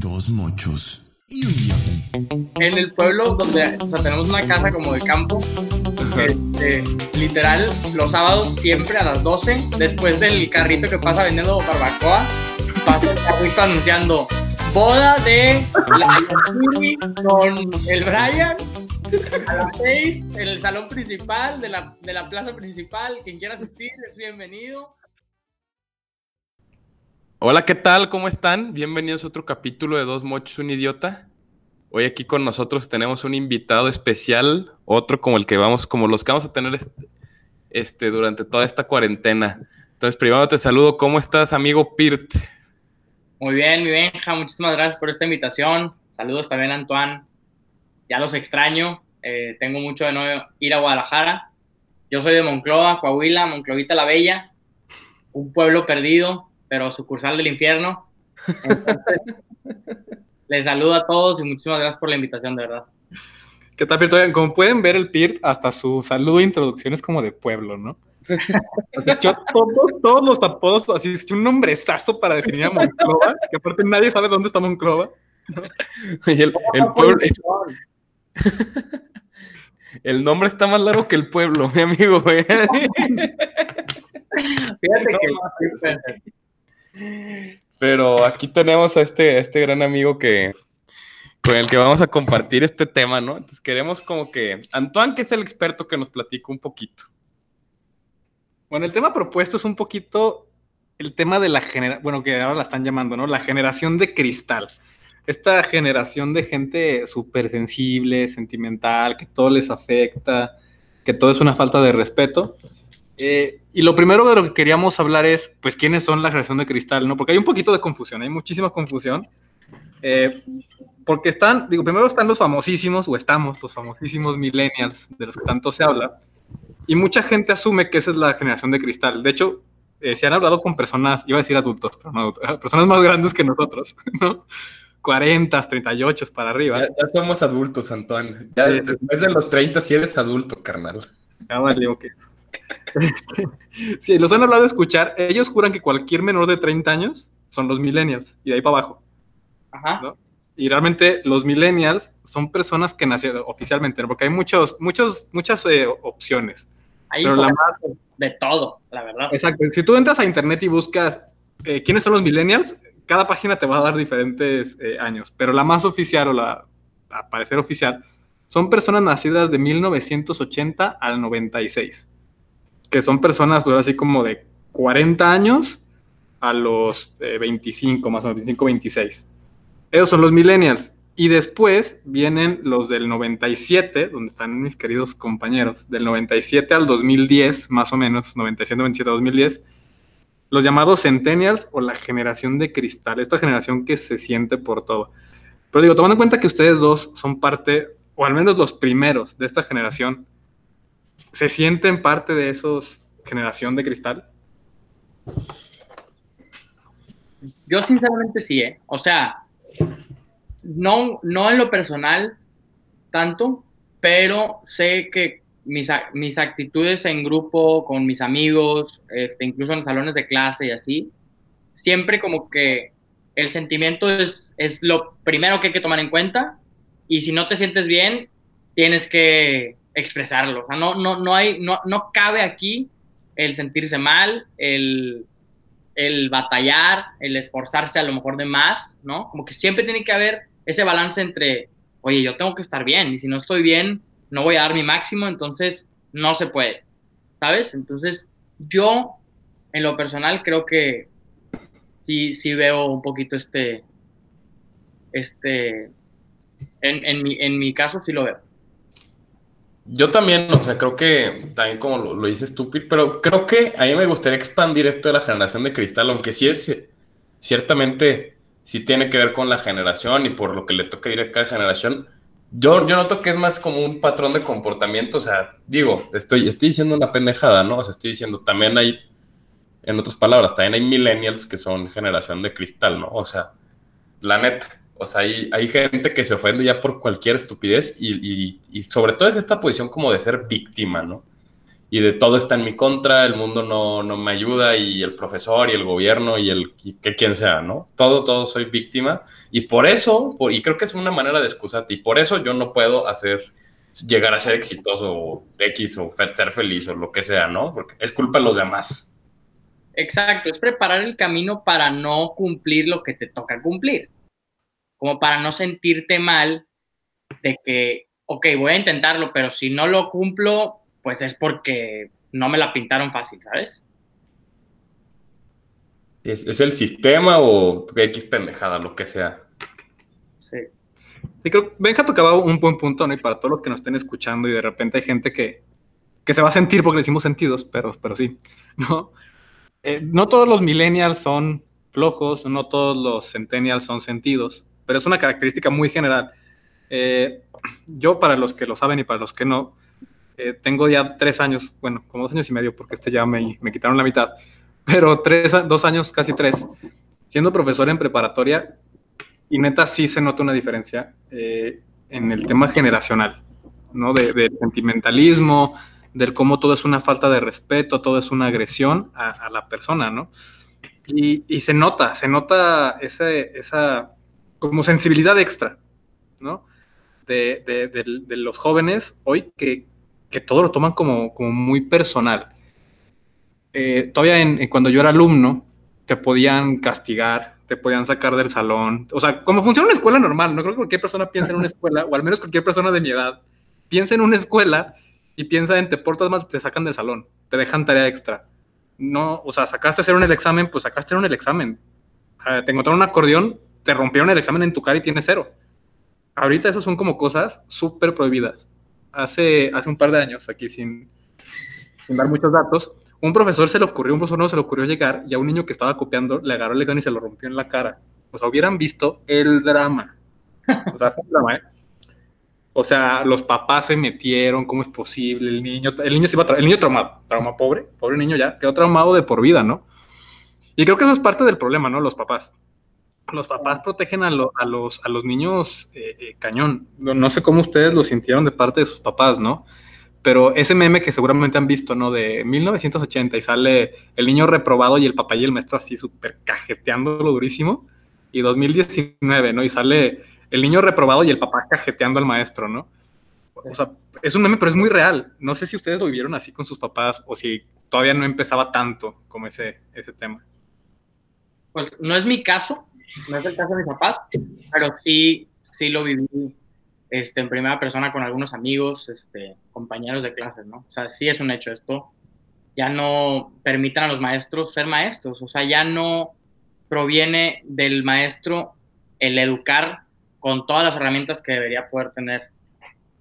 Dos mochos y un. En el pueblo donde o sea, tenemos una casa como de campo, este, literal, los sábados siempre a las 12, después del carrito que pasa vendiendo barbacoa, pasa el carrito anunciando boda de la con el Brian a las 6 en el salón principal de la, de la plaza principal. Quien quiera asistir es bienvenido. Hola, ¿qué tal? ¿Cómo están? Bienvenidos a otro capítulo de Dos Mochos, un Idiota. Hoy aquí con nosotros tenemos un invitado especial, otro como el que vamos, como los que vamos a tener este, durante toda esta cuarentena. Entonces, primero te saludo. ¿Cómo estás, amigo Pirt? Muy bien, mi Benja, muchísimas gracias por esta invitación. Saludos también Antoine. Ya los extraño. Eh, tengo mucho de no ir a Guadalajara. Yo soy de Monclova, Coahuila, Monclovita la Bella, un pueblo perdido, pero sucursal del infierno. Entonces, les saludo a todos y muchísimas gracias por la invitación, de verdad. ¿Qué tal, Pirt? Como pueden ver, el Pirt, hasta su saludo e introducción es como de pueblo, ¿no? O sea, echó todos, todos los apodos, así, es un nombrezazo para definir a Monclova, que aparte nadie sabe dónde está Monclova. Y el, el pueblo. El nombre está más largo que el pueblo, mi amigo. güey. Fíjate que Pero aquí tenemos a este, este gran amigo que con el que vamos a compartir este tema, ¿no? Entonces queremos como que Antoine, que es el experto, que nos platique un poquito. Bueno, el tema propuesto es un poquito el tema de la generación, bueno, que ahora la están llamando, ¿no? La generación de cristal. Esta generación de gente súper sensible, sentimental, que todo les afecta, que todo es una falta de respeto. Eh, y lo primero de lo que queríamos hablar es, pues, quiénes son la generación de cristal, ¿no? Porque hay un poquito de confusión, hay muchísima confusión. Eh, porque están, digo, primero están los famosísimos, o estamos, los famosísimos millennials, de los que tanto se habla. Y mucha gente asume que esa es la generación de cristal. De hecho, eh, se han hablado con personas, iba a decir adultos, pero no adultos, personas más grandes que nosotros, ¿no? 40, 38 para arriba. Ya, ya somos adultos, Antoine. Ya Sí, sí. después de los 30 sí eres adulto, carnal. Ya valió que eso. Sí, los han hablado de escuchar. Ellos juran que cualquier menor de 30 años son los millennials y de ahí para abajo. Ajá. ¿no? Y realmente los millennials son personas que nacieron oficialmente, ¿no? porque hay muchos, muchos, muchas eh, opciones. Ahí Pero la fue de todo, la verdad. Exacto. Si tú entras a internet y buscas eh, quiénes son los millennials, cada página te va a dar diferentes eh, años, pero la más oficial o la a parecer oficial son personas nacidas de 1980 al 96, que son personas pues, así como de 40 años a los eh, 25, más o menos 25, 26. Esos son los millennials. Y después vienen los del 97, donde están mis queridos compañeros, del 97 al 2010, más o menos, 97, 97, 2010, los llamados centennials o la generación de cristal, esta generación que se siente por todo. Pero digo, tomando en cuenta que ustedes dos son parte, o al menos los primeros de esta generación, ¿se sienten parte de esos generación de cristal? Yo sinceramente sí, ¿eh? O sea, no, no en lo personal tanto, pero sé que mis, mis actitudes en grupo, con mis amigos, este, incluso en salones de clase y así, siempre como que el sentimiento es, es lo primero que hay que tomar en cuenta y si no te sientes bien, tienes que expresarlo. O sea, no, no, no, hay, no, no cabe aquí el sentirse mal, el, el batallar, el esforzarse a lo mejor de más, ¿no? Como que siempre tiene que haber ese balance entre, oye, yo tengo que estar bien y si no estoy bien, no voy a dar mi máximo, entonces no se puede, ¿sabes? Entonces yo, en lo personal, creo que sí, sí veo un poquito este, este, en, mi, en mi caso sí lo veo. Yo también, o sea, creo que también como lo, lo dices tú, pero creo que a mí me gustaría expandir esto de la generación de cristal, aunque sí es, ciertamente, sí tiene que ver con la generación y por lo que le toca ir a cada generación. Yo, yo noto que es más como un patrón de comportamiento, o sea, digo, estoy, estoy diciendo una pendejada, ¿no? O sea, estoy diciendo, también hay, en otras palabras, también hay millennials que son generación de cristal, ¿no? O sea, la neta. O sea, hay, hay gente que se ofende ya por cualquier estupidez y, y- y sobre todo es esta posición como de ser víctima, ¿no? y de todo está en mi contra, el mundo no, no me ayuda y el profesor y el gobierno y el que quien sea, ¿no? Todo, todo soy víctima y por eso, por, y creo que es una manera de excusarte y por eso yo no puedo hacer, llegar a ser exitoso o X o ser feliz o lo que sea, ¿no? Porque es culpa de los demás. Exacto, es preparar el camino para no cumplir lo que te toca cumplir, como para no sentirte mal de que, ok, voy a intentarlo, pero si no lo cumplo, pues es porque no me la pintaron fácil, ¿sabes? ¿Es, el sistema o X pendejada, lo que sea? Sí. Sí, creo que Benja tocaba un buen punto, ¿no? Y para todos los que nos estén escuchando y de repente hay gente que, que se va a sentir porque le hicimos sentidos, pero, pero sí, ¿no? Eh, no todos los millennials son flojos, no todos los centennials son sentidos, pero es una característica muy general. Eh, yo, para los que lo saben y para los que no, eh, tengo ya tres años, bueno, como dos años y medio, porque este ya me, me quitaron la mitad, pero tres, dos años, casi tres, siendo profesor en preparatoria, y neta sí se nota una diferencia eh, en el tema generacional, ¿no? De, del sentimentalismo, del cómo todo es una falta de respeto, todo es una agresión a, la persona, ¿no? Y, y, se nota, se nota ese, esa como sensibilidad extra, ¿no? De, de, los jóvenes hoy que, que todo lo toman como, como muy personal. Eh, todavía cuando yo era alumno, te podían castigar, te podían sacar del salón. O sea, como funciona una escuela normal, no creo que cualquier persona piense en una escuela, o al menos cualquier persona de mi edad, piensa en una escuela y piensa en te portas mal, te sacan del salón, te dejan tarea extra. No, o sea, sacaste a hacer un el examen, pues sacaste a hacer un el examen. Ah, te encontraron un acordeón, te rompieron el examen en tu cara y tienes cero. Ahorita eso son como cosas súper prohibidas hace, hace un par de años, aquí sin, sin dar muchos datos, un profesor se le ocurrió, un profesor no se le ocurrió llegar y a un niño que estaba copiando le agarró el gun y se lo rompió en la cara. O sea, hubieran visto el drama. O sea, el drama, ¿eh? O sea, los papás se metieron, ¿cómo es posible? El niño, el niño se iba el niño traumado, trauma pobre, pobre niño ya, quedó traumado de por vida, ¿no? Y creo que eso es parte del problema, ¿no? Los papás los papás protegen a, los, a los niños eh, eh, cañón. No, sé cómo ustedes lo sintieron de parte de sus papás, ¿no? Pero ese meme que seguramente han visto, ¿no? De 1980 y sale el niño reprobado y el papá y el maestro así súper cajeteándolo durísimo. Y 2019, ¿no? Y sale el niño reprobado y el papá cajeteando al maestro, ¿no? O sea, es un meme, pero es muy real. No sé si ustedes lo vivieron así con sus papás o si todavía no empezaba tanto como ese, ese tema. Pues no es mi caso, no es el caso de mis papás, pero sí, sí lo viví este, en primera persona con algunos amigos, este, compañeros de clases, ¿no? O sea, sí es un hecho esto. Ya no permitan a los maestros ser maestros, o sea, ya no proviene del maestro el educar con todas las herramientas que debería poder tener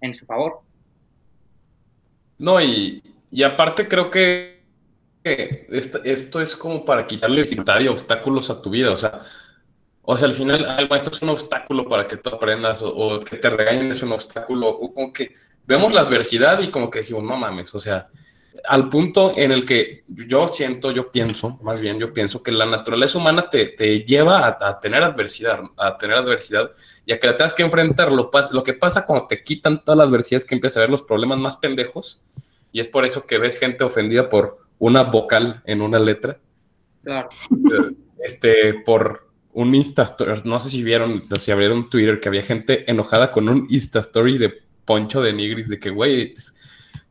en su favor. No, y, y aparte creo que esto, esto, es como para quitarle dificultad y obstáculos a tu vida, o sea, o sea, al final el maestro es un obstáculo para que tú aprendas o, que te regañen es un obstáculo. O como que vemos la adversidad y como que decimos, no mames, o sea, al punto en el que yo siento, yo pienso, más bien yo pienso que la naturaleza humana te, te lleva a, tener adversidad, a tener adversidad y a que la tengas que enfrentar. Lo, lo que pasa cuando te quitan todas las adversidades que empiezas a ver los problemas más pendejos y es por eso que ves gente ofendida por una vocal en una letra. Claro. Este, por un Insta Story, no sé si vieron, si abrieron Twitter, que había gente enojada con un Insta Story de Poncho de Nigris, de que, güey,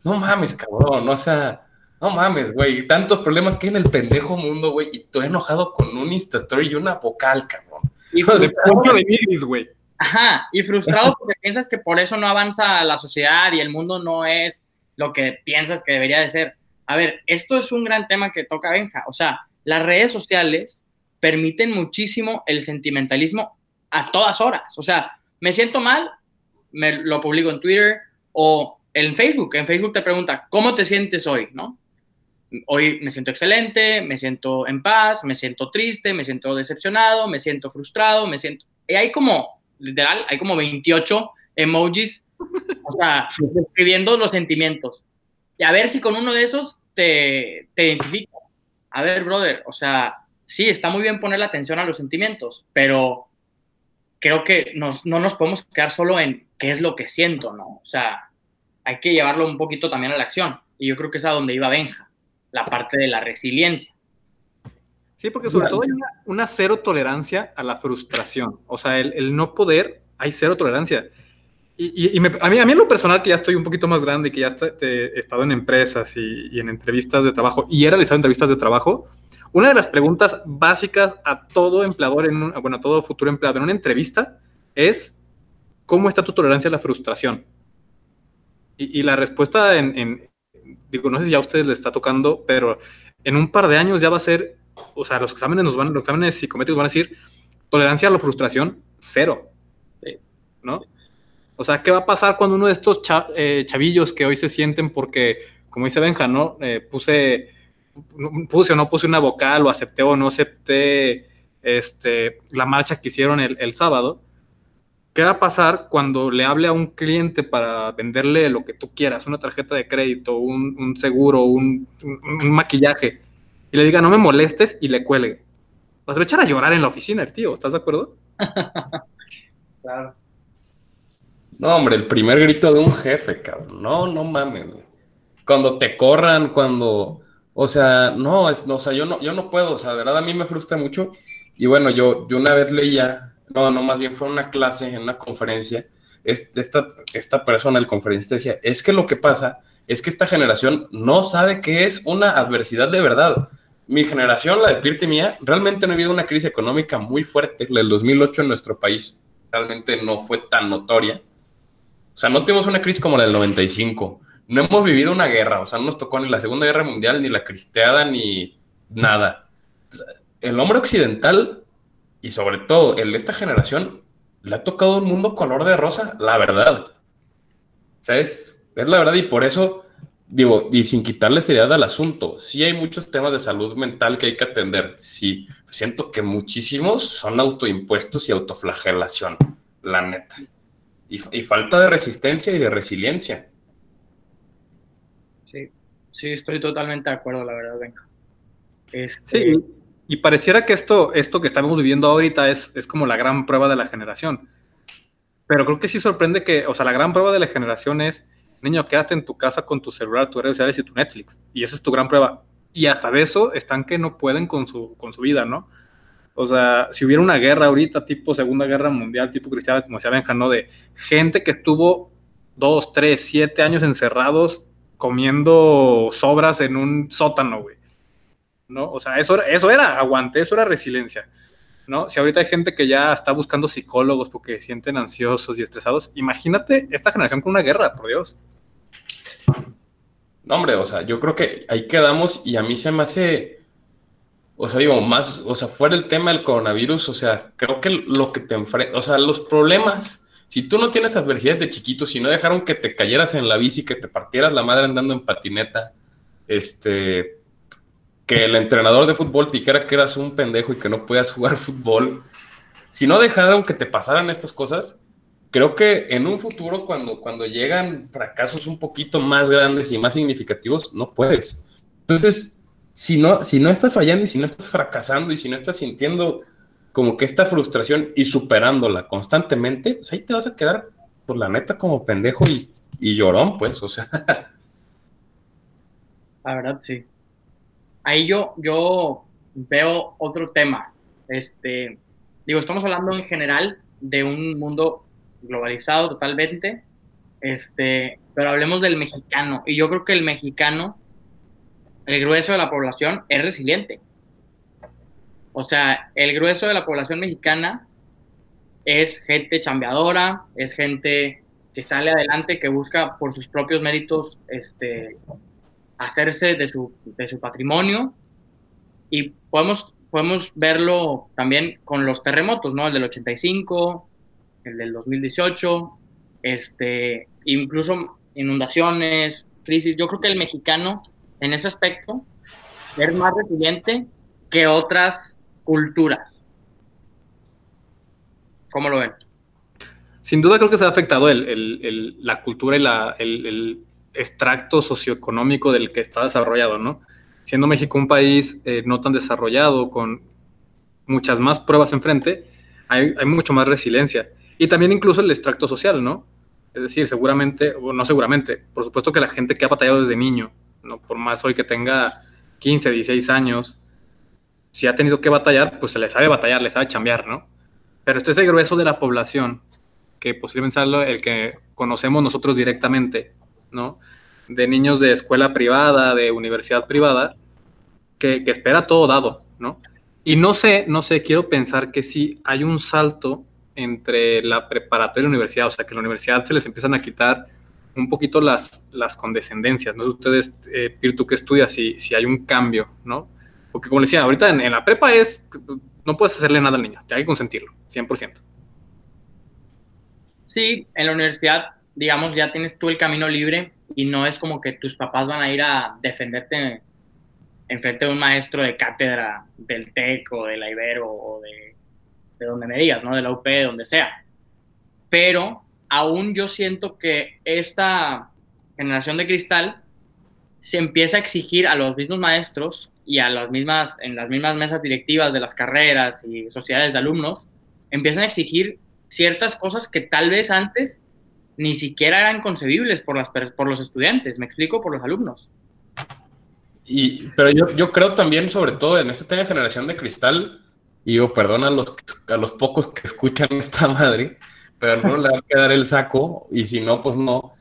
no mames, cabrón, o sea, no mames, güey, tantos problemas que hay en el pendejo mundo, güey, y estoy enojado con un Insta Story y una vocal, cabrón. Y Poncho de Nigris, güey. Ajá, y frustrado porque piensas que por eso no avanza la sociedad y el mundo no es lo que piensas que debería de ser. A ver, esto es un gran tema que toca Benja, o sea, las redes sociales permiten muchísimo el sentimentalismo a todas horas. O sea, me siento mal, me lo publico en Twitter o en Facebook. En Facebook te pregunta, ¿cómo te sientes hoy? ¿No? Hoy me siento excelente, me siento en paz, me siento triste, me siento decepcionado, me siento frustrado, me siento... Y hay como, literal, hay como 28 emojis, o sea, escribiendo los sentimientos. Y a ver si con uno de esos te, te identifica. A ver, brother, o sea, sí, está muy bien poner la atención a los sentimientos, pero creo que no nos podemos quedar solo en qué es lo que siento, ¿no? O sea, hay que llevarlo un poquito también a la acción. Y yo creo que es a donde iba Benja, la parte de la resiliencia. Sí, porque sobre todo hay una, una, cero tolerancia a la frustración. O sea, el, el no poder, hay cero tolerancia. Y, y, y me, a, mí, a mí en lo personal, que ya estoy un poquito más grande y que ya está, te, he estado en empresas y, y, en entrevistas de trabajo, y he realizado entrevistas de trabajo, una de las preguntas básicas a todo empleador, en un, bueno, a todo futuro empleado en una entrevista es, ¿cómo está tu tolerancia a la frustración? Y, y la respuesta en, en, digo, no sé si ya a ustedes les está tocando, pero en un par de años ya va a ser, o sea, los exámenes nos van, los exámenes psicométricos van a decir, tolerancia a la frustración, cero. ¿No? O sea, ¿qué va a pasar cuando uno de estos eh, chavillos que hoy se sienten porque, como dice Benja, ¿no? Eh, puse, puse o no puse una vocal, o acepté o no acepté este, la marcha que hicieron el, el sábado. ¿Qué va a pasar cuando le hable a un cliente para venderle lo que tú quieras, una tarjeta de crédito, un, un seguro, un, un, maquillaje, y le diga no me molestes y le cuelgue? Vas a echar a llorar en la oficina el tío, ¿estás de acuerdo? claro. No, hombre, el primer grito de un jefe, cabrón. No, no mames. Cuando te corran, cuando. O sea, no, es, no, o sea, yo no, yo no puedo, o sea, de verdad a mí me frustra mucho. Y bueno, yo, yo una vez leía, no, no, más bien fue una clase, en una conferencia, esta, esta persona, el conferencista, decía, es que lo que pasa es que esta generación no sabe qué es una adversidad de verdad. Mi generación, la de Pirte mía, realmente no ha habido una crisis económica muy fuerte. La del 2008 en nuestro país realmente no fue tan notoria. O sea, no tuvimos una crisis como la del 95. No hemos vivido una guerra. O sea, no nos tocó ni la Segunda Guerra Mundial, ni la cristeada, ni nada. El hombre occidental, y sobre todo el de esta generación, le ha tocado un mundo color de rosa, la verdad. ¿Sabes? Es la verdad, y por eso, digo, y sin quitarle seriedad al asunto, sí hay muchos temas de salud mental que hay que atender. Sí, siento que muchísimos son autoimpuestos y autoflagelación, la neta. Y, falta de resistencia y de resiliencia. Sí, estoy totalmente de acuerdo, la verdad, venga. Este... Sí, y pareciera que esto, esto que estamos viviendo ahorita es, es como la gran prueba de la generación. Pero creo que sí sorprende que, o sea, la gran prueba de la generación es, niño, quédate en tu casa con tu celular, tus redes sociales y tu Netflix. Y esa es tu gran prueba. Y hasta de eso están que no pueden con su, con su vida, ¿no? O sea, si hubiera una guerra ahorita, tipo Segunda Guerra Mundial, tipo cristiana, como decía Benja, ¿no? De gente que estuvo dos, tres, siete años encerrados comiendo sobras en un sótano, güey. ¿No? O sea, eso, eso era aguante, eso era resiliencia. ¿No? Si ahorita hay gente que ya está buscando psicólogos porque se sienten ansiosos y estresados, imagínate esta generación con una guerra, por Dios. No, hombre, o sea, yo creo que ahí quedamos y a mí se me hace o sea, digo, más, o sea, fuera el tema del coronavirus, o sea, creo que lo que te enfrenta, o sea, los problemas, si tú no tienes adversidades de chiquito, si no dejaron que te cayeras en la bici, que te partieras la madre andando en patineta, este, que el entrenador de fútbol te dijera que eras un pendejo y que no podías jugar fútbol, si no dejaron que te pasaran estas cosas, creo que en un futuro, cuando, cuando llegan fracasos un poquito más grandes y más significativos, no puedes. Entonces, si no, si no estás fallando y si no estás fracasando y si no estás sintiendo como que esta frustración y superándola constantemente, pues ahí te vas a quedar, por la neta, como pendejo y, y llorón, pues, o sea. La verdad, sí. Ahí yo, yo veo otro tema. Este, digo, estamos hablando en general de un mundo globalizado totalmente, este, pero hablemos del mexicano. Y yo creo que el mexicano el grueso de la población es resiliente. O sea, el grueso de la población mexicana es gente chambeadora, es gente que sale adelante, que busca por sus propios méritos este, hacerse de su, de su patrimonio. Y podemos, podemos verlo también con los terremotos, ¿no? El del 85, el del 2018, este, incluso inundaciones, crisis. Yo creo que el mexicano en ese aspecto es más resiliente que otras culturas. ¿Cómo lo ven? Sin duda creo que se ha afectado la cultura y el, extracto socioeconómico del que está desarrollado, ¿no? Siendo México un país eh, no tan desarrollado, con muchas más pruebas enfrente, hay, hay mucho más resiliencia. Y también incluso el extracto social, ¿no? Es decir, seguramente, o no seguramente, por supuesto que la gente que ha batallado desde niño, ¿no? Por más hoy que tenga 15, 16 años, si ha tenido que batallar, pues se le sabe batallar, le sabe chambear, ¿no? Pero este es el grueso de la población, que posiblemente sea el que conocemos nosotros directamente, ¿no? De niños de escuela privada, de universidad privada, que, que espera todo dado, ¿no? Y no sé, no sé, quiero pensar que sí hay un salto entre la preparatoria y la universidad, o sea, que en la universidad se les empiezan a quitar un poquito las, las condescendencias, ¿no? Ustedes, eh, Pirtu, que estudias, si, si hay un cambio, ¿no? Porque como decía, ahorita en, la prepa es, no puedes hacerle nada al niño, hay que consentirlo, 100%. Sí, en la universidad, digamos, ya tienes tú el camino libre y no es como que tus papás van a ir a defenderte en frente de un maestro de cátedra del TEC o de la Ibero o de de donde me digas, ¿no? De la UP, de donde sea. Pero aún yo siento que esta generación de cristal se empieza a exigir a los mismos maestros y a las mismas, en las mismas mesas directivas de las carreras y sociedades de alumnos, empiezan a exigir ciertas cosas que tal vez antes ni siquiera eran concebibles por, las, por los estudiantes, me explico, por los alumnos. Y, pero yo, yo creo también, sobre todo en esta generación de cristal, y digo, perdón a los, a los pocos que escuchan esta madre, pero no le va a quedar el saco y si no, pues no.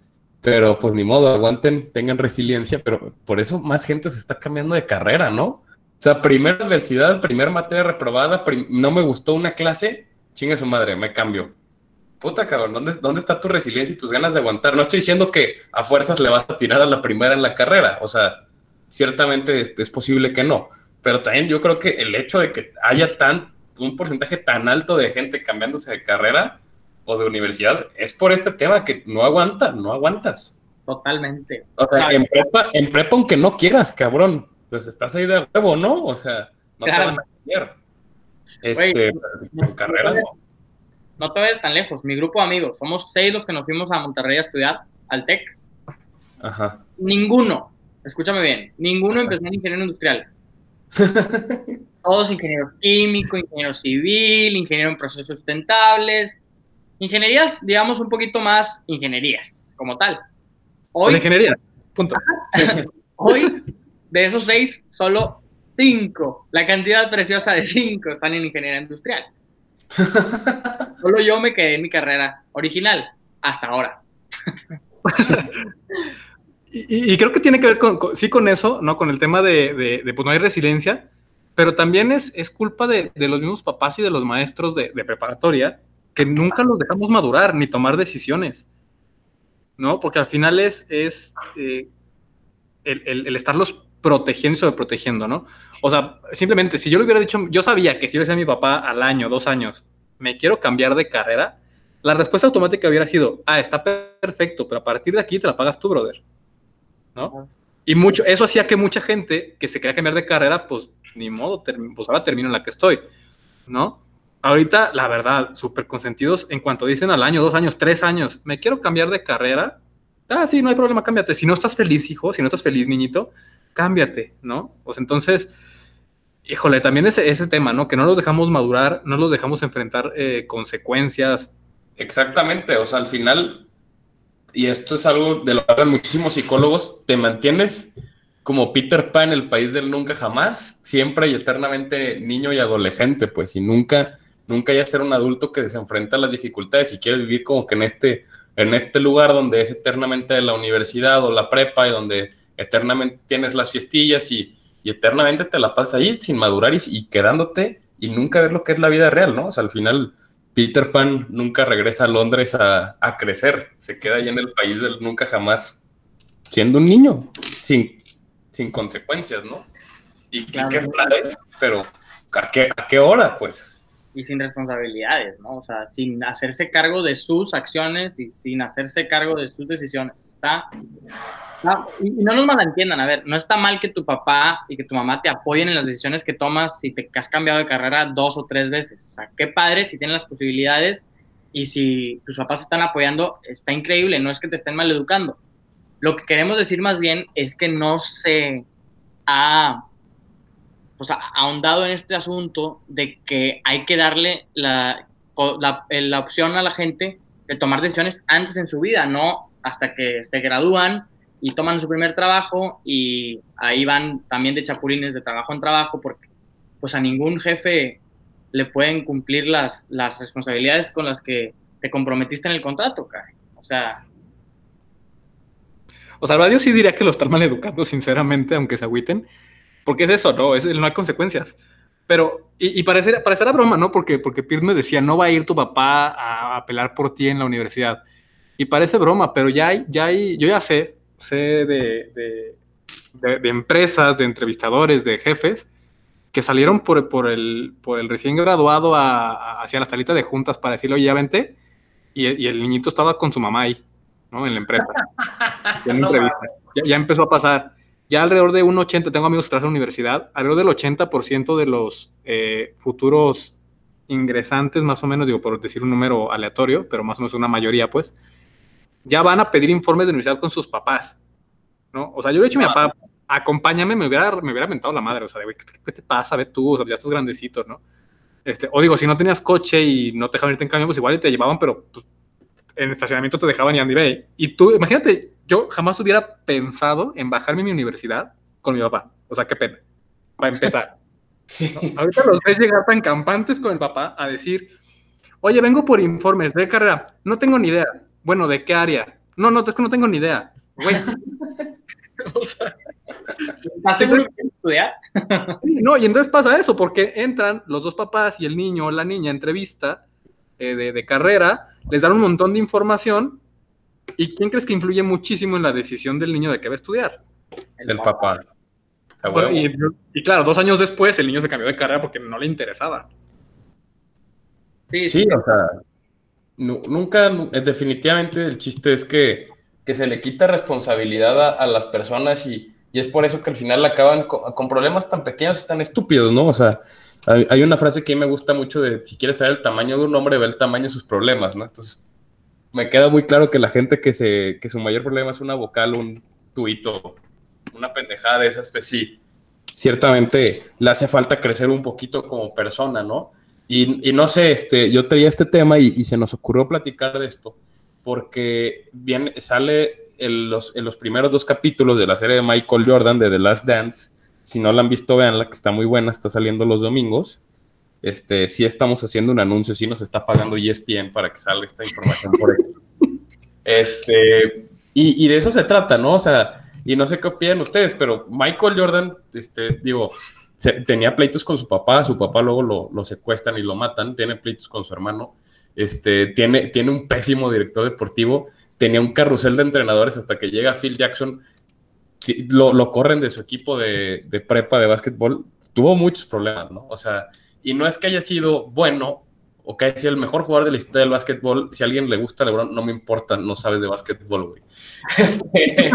Pero pues ni modo, aguanten, tengan resiliencia, pero por eso más gente se está cambiando de carrera, ¿no? O sea, primera adversidad, primera materia reprobada, no me gustó una clase, chingue su madre, me cambio. Puta cabrón, ¿dónde, ¿dónde está tu resiliencia y tus ganas de aguantar? No estoy diciendo que a fuerzas le vas a tirar a la primera en la carrera, o sea, ciertamente es, es posible que no, pero también yo creo que el hecho de que haya tan, un porcentaje tan alto de gente cambiándose de carrera o de universidad es por este tema que no aguanta, no aguantas. Totalmente. O sea, en prepa, en prepa, aunque no quieras, cabrón, pues estás ahí de huevo, ¿no? O sea, no claro. te van a cambiar. Este, no, en carrera no. No te vayas tan lejos. Mi grupo de amigos, somos seis los que nos fuimos a Monterrey a estudiar, al TEC. Ajá. Ninguno, escúchame bien, ninguno empezó en ingeniero industrial. Todos ingenieros químicos, ingeniero civil, ingeniero en procesos sustentables, ingenierías, digamos, un poquito más ingenierías, como tal. Hoy, pues ingeniería, punto. Hoy, de esos seis, solo cinco, la cantidad preciosa de cinco están en ingeniería industrial. Solo yo me quedé en mi carrera original, hasta ahora. Y, y, creo que tiene que ver con, con, sí con eso, ¿no? Con el tema de, de, de, pues no hay resiliencia, pero también es, es culpa de, de, los mismos papás y de los maestros de, preparatoria que nunca los dejamos madurar ni tomar decisiones, ¿no? Porque al final es, es eh, el, el, el, estarlos protegiendo y sobreprotegiendo, ¿no? O sea, simplemente si yo le hubiera dicho, yo sabía que si yo decía a mi papá al año, dos años, me quiero cambiar de carrera, la respuesta automática hubiera sido, ah, está perfecto, pero a partir de aquí te la pagas tú, brother. ¿no? Y mucho, eso hacía que mucha gente que se quería cambiar de carrera, pues ni modo, pues ahora termino en la que estoy, ¿no? Ahorita, la verdad, súper consentidos en cuanto dicen al año, dos años, tres años, me quiero cambiar de carrera. Ah, sí, no hay problema, cámbiate. Si no estás feliz, hijo, si no estás feliz, niñito, cámbiate, ¿no? Pues entonces, híjole, también ese, ese tema, ¿no? Que no los dejamos madurar, no los dejamos enfrentar eh, consecuencias. Exactamente, o sea, al final y esto es algo de lo que hablan muchísimos psicólogos, te mantienes como Peter Pan, el país del nunca jamás, siempre y eternamente niño y adolescente, pues, y nunca, nunca ya ser un adulto que se enfrenta a las dificultades y quieres vivir como que en este, en este lugar donde es eternamente la universidad o la prepa y donde eternamente tienes las fiestillas y, y eternamente te la pasas ahí sin madurar y, y, quedándote y nunca ver lo que es la vida real, ¿no? O sea, al final Peter Pan nunca regresa a Londres a, a, crecer, se queda ahí en el país del nunca jamás, siendo un niño, sin, sin consecuencias, ¿no? Y claro. qué pero ¿a qué, ¿a qué hora, pues? Y sin responsabilidades, ¿no? O sea, sin hacerse cargo de sus acciones y sin hacerse cargo de sus decisiones. Está no, y no nos malentiendan, a ver, no está mal que tu papá y que tu mamá te apoyen en las decisiones que tomas si te has cambiado de carrera dos o tres veces. O sea, qué padre si tienen las posibilidades y si tus papás están apoyando, está increíble, no es que te estén mal educando. Lo que queremos decir más bien es que no se ha pues, ahondado en este asunto de que hay que darle la, la, la opción a la gente de tomar decisiones antes en su vida, no hasta que se gradúan y toman su primer trabajo y ahí van también de chapulines de trabajo en trabajo porque pues a ningún jefe le pueden cumplir las, las responsabilidades con las que te comprometiste en el contrato, cara. O sea... O sea, yo sí diría que lo están mal educando, sinceramente, aunque se agüiten, porque es eso, ¿no? Es, no hay consecuencias. Pero, y, y parecer, parecerá broma, ¿no? Porque, porque Pierce me decía, no va a ir tu papá a apelar por ti en la universidad. Y parece broma, pero ya hay, ya hay, yo ya sé, sé de, de, de, empresas, de entrevistadores, de jefes, que salieron por, por, el, por el recién graduado a, hacia la salita de juntas para decirle, oye, ya vente, y, y, el niñito estaba con su mamá ahí, ¿no? En la empresa. en entrevista. Ya, ya, empezó a pasar. Ya alrededor de un 80, tengo amigos tras la universidad, alrededor del 80% de los eh, futuros ingresantes, más o menos, digo, por decir un número aleatorio, pero más o menos una mayoría, pues, ya van a pedir informes de universidad con sus papás, ¿no? O sea, yo le he dicho a mi papá, acompáñame, me hubiera, me hubiera mentado la madre, o sea, güey, ¿qué, ¿qué, te pasa? Ve tú, o sea, ya estás grandecito, ¿no? Este, o digo, si no tenías coche y no te dejaban irte en camión, pues igual te llevaban, pero pues, en estacionamiento te dejaban y Andy Bay. Y tú, imagínate, yo jamás hubiera pensado en bajarme a mi universidad con mi papá. O sea, qué pena. Para empezar. Sí. ¿no? Ahorita los ves llegar tan campantes con el papá a decir, oye, vengo por informes de carrera. No tengo ni idea. Bueno, ¿de qué área? No, no, es que no tengo ni idea. Güey. o sea, ¿Estás seguro que quieres estudiar? no, y entonces pasa eso, porque entran los dos papás y el niño o la niña entrevista eh, de, de, carrera, les dan un montón de información. ¿Y quién crees que influye muchísimo en la decisión del niño de qué va a estudiar? Es el papá. Bueno, y, y, claro, dos años después el niño se cambió de carrera porque no le interesaba. Sí, sí, sí o sea, no, nunca, definitivamente el chiste es que, que se le quita responsabilidad a, a las personas y, y, es por eso que al final acaban con, con, problemas tan pequeños y tan estúpidos, ¿no? O sea, hay, hay, una frase que me gusta mucho de si quieres saber el tamaño de un hombre, ve el tamaño de sus problemas, ¿no? Entonces, me queda muy claro que la gente que, se, que su mayor problema es una vocal, un tuito, una pendejada de esas, pues ciertamente le hace falta crecer un poquito como persona, ¿no? Y, no sé, este, yo traía este tema y, y, se nos ocurrió platicar de esto, porque bien, sale en los, en los primeros dos capítulos de la serie de Michael Jordan, de The Last Dance. Si no la han visto, veanla, que está muy buena, está saliendo los domingos. Este, sí estamos haciendo un anuncio, sí nos está pagando ESPN para que salga esta información por ahí. Este, y, y de eso se trata, ¿no? O sea, y no sé qué opinan ustedes, pero Michael Jordan, este, digo, se, tenía pleitos con su papá, su papá luego lo, lo, secuestran y lo matan, tiene pleitos con su hermano, este, tiene, tiene un pésimo director deportivo, tenía un carrusel de entrenadores hasta que llega Phil Jackson, lo, lo corren de su equipo de, de, prepa de básquetbol, tuvo muchos problemas, ¿no? O sea, y no es que haya sido bueno o que haya sido el mejor jugador de la historia del básquetbol, si a alguien le gusta LeBron, no me importa, no sabes de básquetbol, güey. Este,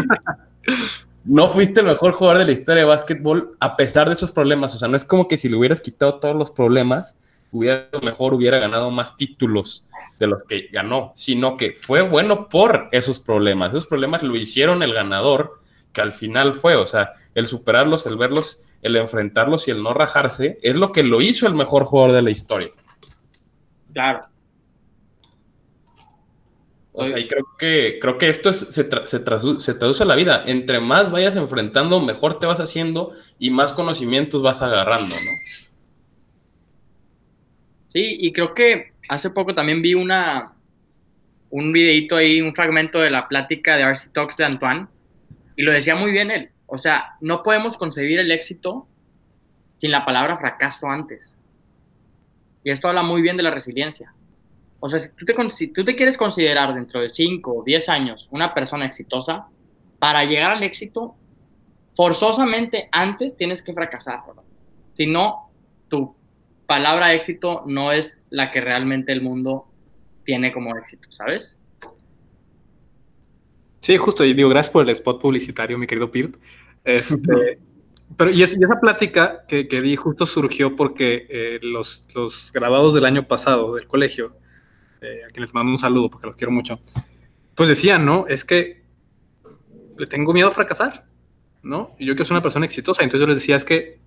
no fuiste el mejor jugador de la historia de básquetbol a pesar de esos problemas. O sea, no es como que si le hubieras quitado todos los problemas, hubiera mejor, hubiera ganado más títulos de los que ganó, sino que fue bueno por esos problemas. Esos problemas lo hicieron el ganador, que al final fue, o sea, el superarlos, el verlos, el enfrentarlos y el no rajarse, es lo que lo hizo el mejor jugador de la historia. Claro. O sea, y creo que, creo que esto es, se, tra se, traduce, se, traduce a la vida. Entre más vayas enfrentando, mejor te vas haciendo y más conocimientos vas agarrando, ¿no? Sí, y creo que hace poco también vi una, un videito ahí, un fragmento de la plática de RC Talks de Antoine, y lo decía muy bien él. O sea, no podemos concebir el éxito sin la palabra fracaso antes. Y esto habla muy bien de la resiliencia. O sea, si tú, te, si tú te quieres considerar dentro de 5 o 10 años una persona exitosa, para llegar al éxito, forzosamente antes tienes que fracasar. ¿verdad? Si no, tu palabra éxito no es la que realmente el mundo tiene como éxito, ¿sabes? Sí, justo, y digo, gracias por el spot publicitario, mi querido Pirt. Este, pero, y, es, y, esa plática que, que, di justo surgió porque eh, los, los graduados del año pasado del colegio, eh, a quienes mando un saludo porque los quiero mucho, pues decían, ¿no? Es que le tengo miedo a fracasar, ¿no? Y yo que soy una persona exitosa, entonces yo les decía, es que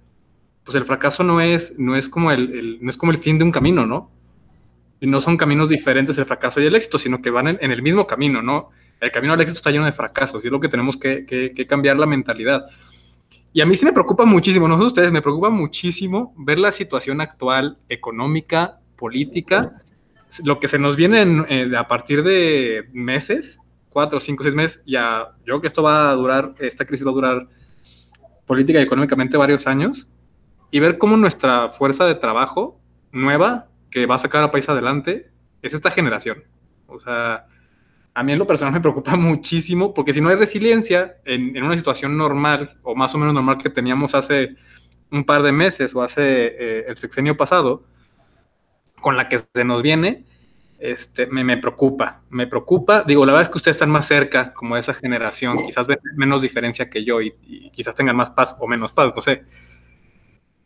pues el fracaso no es, no es, como, el, el no es como el fin de un camino, ¿no? Y no son caminos diferentes el fracaso y el éxito, sino que van en, en el mismo camino, ¿no? El camino al éxito está lleno de fracasos y es lo que tenemos que, cambiar la mentalidad. Y a mí sí me preocupa muchísimo, no sé ustedes, me preocupa muchísimo ver la situación actual económica, política, lo que se nos viene eh, a partir de meses, cuatro, cinco, seis meses, ya yo creo que esto va a durar, esta crisis va a durar política y económicamente varios años, y ver cómo nuestra fuerza de trabajo nueva que va a sacar al país adelante es esta generación. O sea, a mí en lo personal me preocupa muchísimo porque si no hay resiliencia en, una situación normal o más o menos normal que teníamos hace un par de meses o hace eh, el sexenio pasado, con la que se nos viene, este, me, preocupa, me preocupa. Digo, la verdad es que ustedes están más cerca como esa generación, quizás ven menos diferencia que yo y, y quizás tengan más paz o menos paz, no sé.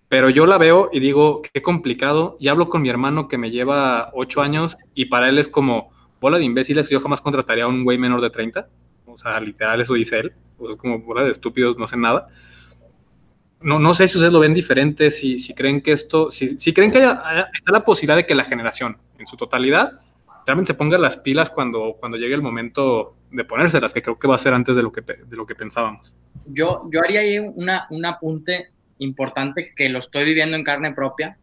Pero yo la veo y digo, qué complicado. Y hablo con mi hermano que me lleva ocho años y para él es como, bola de imbéciles, yo jamás contrataría a un güey menor de 30. O sea, literal, eso dice él. O es como bola de estúpidos, no sé nada. No, no sé si ustedes lo ven diferente, si, si creen que esto, si, si creen que haya, está la posibilidad de que la generación en su totalidad realmente se ponga las pilas cuando, cuando llegue el momento de ponérselas, que creo que va a ser antes de lo que, de lo que pensábamos. Yo, yo haría ahí una, un apunte importante que lo estoy viviendo en carne propia.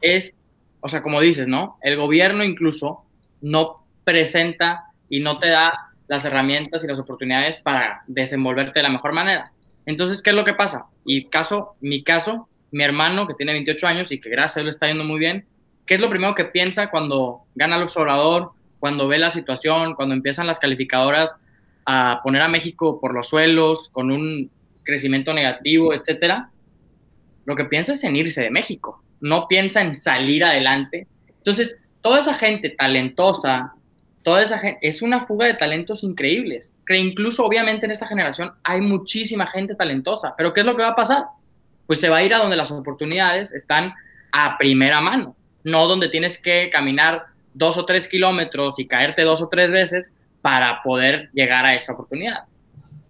Es, o sea, como dices, ¿no? El gobierno incluso no presenta y no te da las herramientas y las oportunidades para desenvolverte de la mejor manera. Entonces, ¿qué es lo que pasa? Y caso, mi caso, mi hermano que tiene 28 años y que gracias a él está yendo muy bien, ¿qué es lo primero que piensa cuando gana el observador, cuando ve la situación, cuando empiezan las calificadoras a poner a México por los suelos, con un crecimiento negativo, etcétera? Lo que piensa es en irse de México, no piensa en salir adelante. Entonces, toda esa gente talentosa, toda esa gente, es una fuga de talentos increíbles, que incluso obviamente en esta generación hay muchísima gente talentosa, pero ¿qué es lo que va a pasar? Pues se va a ir a donde las oportunidades están a primera mano, no donde tienes que caminar dos o tres kilómetros y caerte dos o tres veces para poder llegar a esa oportunidad,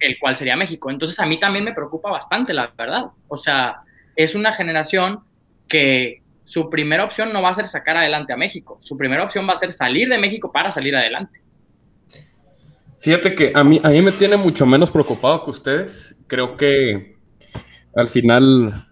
el cual sería México. Entonces a mí también me preocupa bastante, la verdad. O sea, es una generación que su primera opción no va a ser sacar adelante a México, su primera opción va a ser salir de México para salir adelante. Fíjate que a mí, a mí me tiene mucho menos preocupado que ustedes. Creo que al final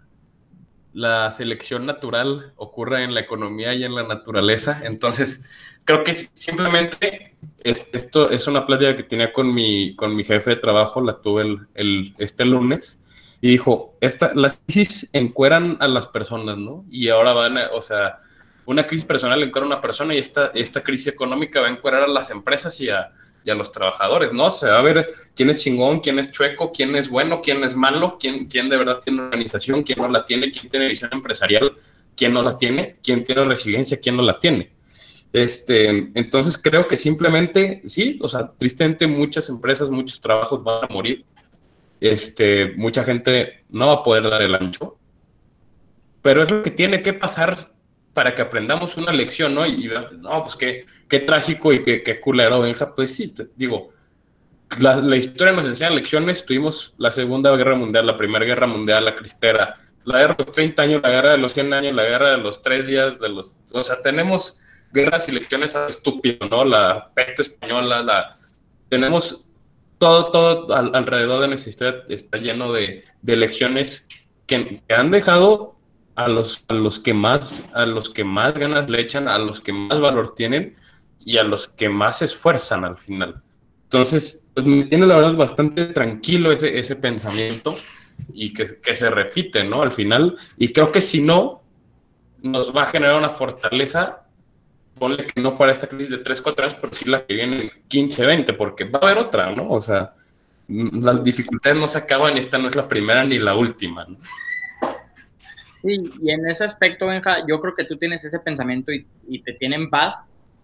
la selección natural ocurre en la economía y en la naturaleza. Entonces, creo que simplemente esto es una plática que tenía con mi, con mi jefe de trabajo, la tuve el, el, este lunes y dijo, esta, las crisis encueran a las personas, ¿no? Y ahora van, a, o sea, una crisis personal encuera a una persona y esta, esta crisis económica va a encuerar a las empresas y a, a los trabajadores, ¿no? Se va a ver quién es chingón, quién es chueco, quién es bueno, quién es malo, quién, quién de verdad tiene organización, quién no la tiene, quién tiene visión empresarial, quién no la tiene, quién tiene resiliencia, quién no la tiene. Este, entonces creo que simplemente, sí, o sea, tristemente muchas empresas, muchos trabajos van a morir este, mucha gente no va a poder dar el ancho, pero es lo que tiene que pasar para que aprendamos una lección, ¿no? Y, no, pues qué, qué trágico y qué, qué culero, Benja, pues sí, digo, la, la, historia nos enseña lecciones, tuvimos la Segunda Guerra Mundial, la Primera Guerra Mundial, la Cristera, la guerra de los 30 años, la guerra de los 100 años, la guerra de los 3 días, de los, o sea, tenemos guerras y lecciones estúpido, ¿no? La peste española, la, tenemos todo, todo alrededor de nuestra historia está lleno de, de lecciones que, han dejado a los, a los que más, a los que más ganas le echan, a los que más valor tienen y a los que más se esfuerzan al final. Entonces, pues me tiene la verdad bastante tranquilo ese, ese pensamiento y que, que, se repite, ¿no? Al final, y creo que si no, nos va a generar una fortaleza ponle que no para esta crisis de 3, 4 años, pero sí la que viene 15, 20, porque va a haber otra, ¿no? O sea, las dificultades no se acaban y esta no es la primera ni la última, ¿no? Sí, y en ese aspecto, Benja, yo creo que tú tienes ese pensamiento y, y te tiene en paz